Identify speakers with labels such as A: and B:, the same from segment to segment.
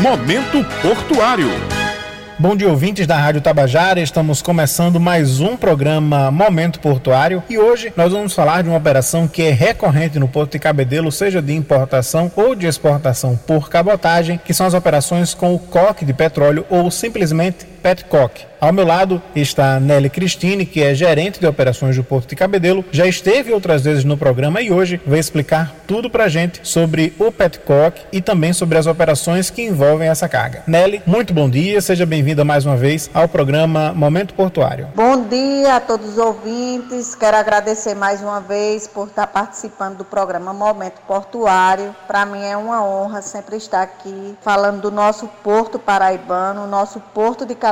A: Momento Portuário.
B: Bom dia, ouvintes da Rádio Tabajara. Estamos começando mais um programa Momento Portuário e hoje nós vamos falar de uma operação que é recorrente no Porto de Cabedelo, seja de importação ou de exportação por cabotagem, que são as operações com o coque de petróleo ou simplesmente Petcock. Ao meu lado está Nelly Cristine, que é gerente de operações do Porto de Cabedelo, já esteve outras vezes no programa e hoje vai explicar tudo pra gente sobre o Petcock e também sobre as operações que envolvem essa carga. Nelly, muito bom dia, seja bem-vinda mais uma vez ao programa Momento Portuário.
C: Bom dia a todos os ouvintes, quero agradecer mais uma vez por estar participando do programa Momento Portuário. Para mim é uma honra sempre estar aqui falando do nosso Porto Paraibano, nosso Porto de Cabedelo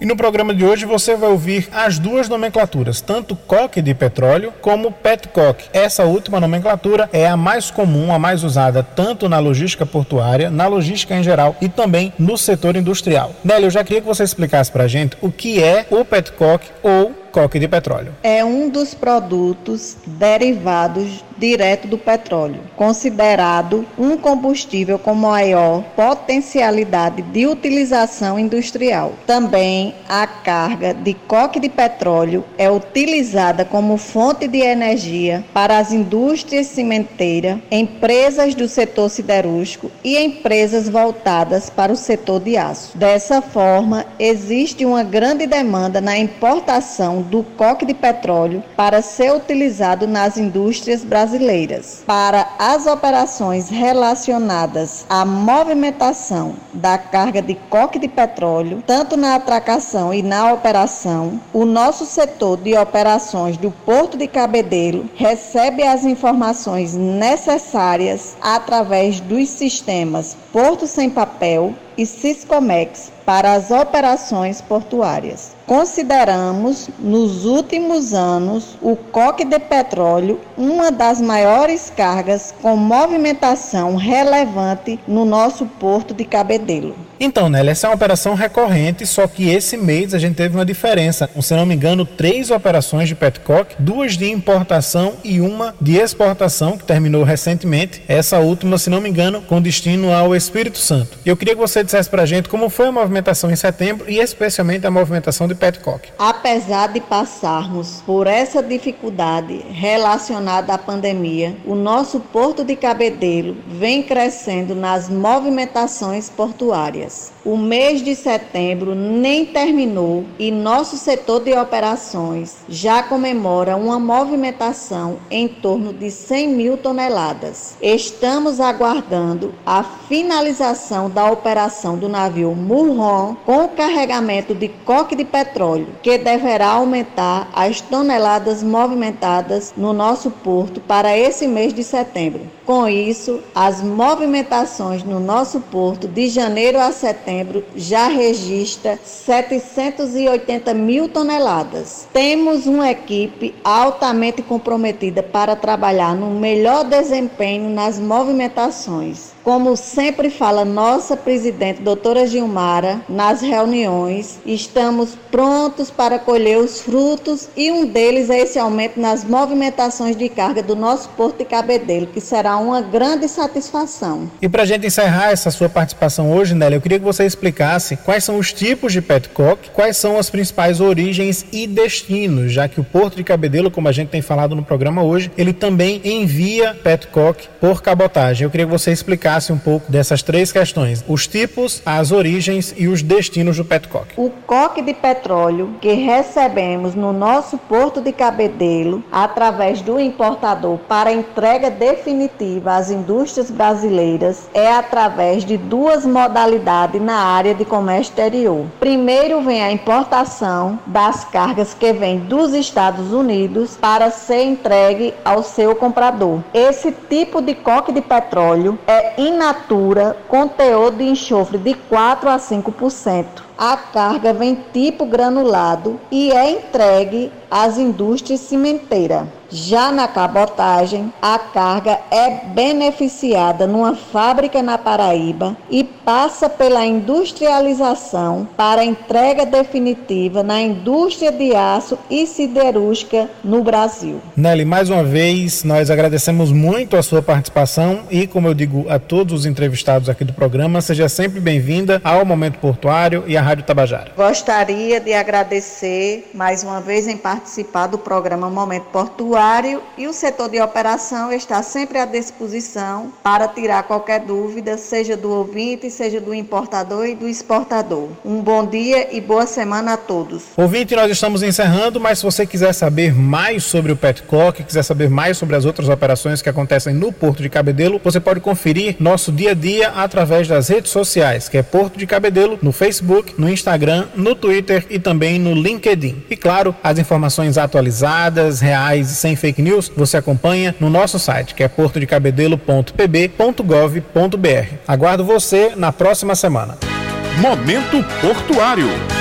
B: E no programa de hoje você vai ouvir as duas nomenclaturas, tanto coque de petróleo como petcock. Essa última nomenclatura é a mais comum, a mais usada tanto na logística portuária, na logística em geral e também no setor industrial. Nélio, eu já queria que você explicasse para a gente o que é o petcock ou coque de petróleo.
C: É um dos produtos derivados direto do petróleo, considerado um combustível com maior potencialidade de utilização industrial. Também a carga de coque de petróleo é utilizada como fonte de energia para as indústrias cimenteiras, empresas do setor siderúrgico e empresas voltadas para o setor de aço. Dessa forma, existe uma grande demanda na importação do coque de petróleo para ser utilizado nas indústrias brasileiras. Para as operações relacionadas à movimentação da carga de coque de petróleo, tanto na atracação e na operação, o nosso setor de operações do Porto de Cabedelo recebe as informações necessárias através dos sistemas Porto Sem Papel e Siscomex para as operações portuárias. Consideramos, nos últimos anos, o coque de petróleo uma das maiores cargas com movimentação relevante no nosso porto de Cabedelo.
B: Então, Nelly, essa é uma operação recorrente, só que esse mês a gente teve uma diferença. Se não me engano, três operações de petcock, duas de importação e uma de exportação, que terminou recentemente. Essa última, se não me engano, com destino ao Espírito Santo. Eu queria que você dissesse pra gente como foi a movimentação em setembro e especialmente a movimentação de petcock.
C: Apesar de passarmos por essa dificuldade relacionada à pandemia, o nosso porto de Cabedelo vem crescendo nas movimentações portuárias. O mês de setembro nem terminou e nosso setor de operações já comemora uma movimentação em torno de 100 mil toneladas. Estamos aguardando a finalização da operação do navio Murron com o carregamento de coque de petróleo, que deverá aumentar as toneladas movimentadas no nosso porto para esse mês de setembro. Com isso, as movimentações no nosso porto de janeiro a setembro já registra 780 mil toneladas. Temos uma equipe altamente comprometida para trabalhar no melhor desempenho nas movimentações. Como sempre fala nossa presidente, doutora Gilmara, nas reuniões, estamos prontos para colher os frutos e um deles é esse aumento nas movimentações de carga do nosso porto de Cabedelo, que será uma grande satisfação.
B: E para a gente encerrar essa sua participação hoje, Nélia, eu queria que você explicasse quais são os tipos de petcock, quais são as principais origens e destinos, já que o Porto de Cabedelo, como a gente tem falado no programa hoje, ele também envia petcock por cabotagem. Eu queria que você explicasse um pouco dessas três questões: os tipos, as origens e os destinos do petcock.
C: O coque de petróleo que recebemos no nosso Porto de Cabedelo através do importador para entrega definitiva às indústrias brasileiras é através de duas modalidades na área de comércio exterior. Primeiro vem a importação das cargas que vêm dos Estados Unidos para ser entregue ao seu comprador. Esse tipo de coque de petróleo é in natura com teor de enxofre de 4 a 5% por cento. A carga vem tipo granulado e é entregue às indústrias cimenteiras. Já na cabotagem, a carga é beneficiada numa fábrica na Paraíba e passa pela industrialização para entrega definitiva na indústria de aço e siderúrgica no Brasil.
B: Nelly, mais uma vez, nós agradecemos muito a sua participação e, como eu digo a todos os entrevistados aqui do programa, seja sempre bem-vinda ao Momento Portuário e à Rádio Tabajara.
C: Gostaria de agradecer mais uma vez em participar do programa Momento Portuário e o setor de operação está sempre à disposição para tirar qualquer dúvida, seja do ouvinte, seja do importador e do exportador. Um bom dia e boa semana a todos.
B: Ouvinte, nós estamos encerrando, mas se você quiser saber mais sobre o Petcock, quiser saber mais sobre as outras operações que acontecem no Porto de Cabedelo, você pode conferir nosso dia a dia através das redes sociais, que é Porto de Cabedelo, no Facebook, no Instagram, no Twitter e também no LinkedIn. E claro, as informações atualizadas, reais e sem fake news, você acompanha no nosso site, que é portodecabedelo.pb.gov.br. Aguardo você na próxima semana.
A: Momento Portuário.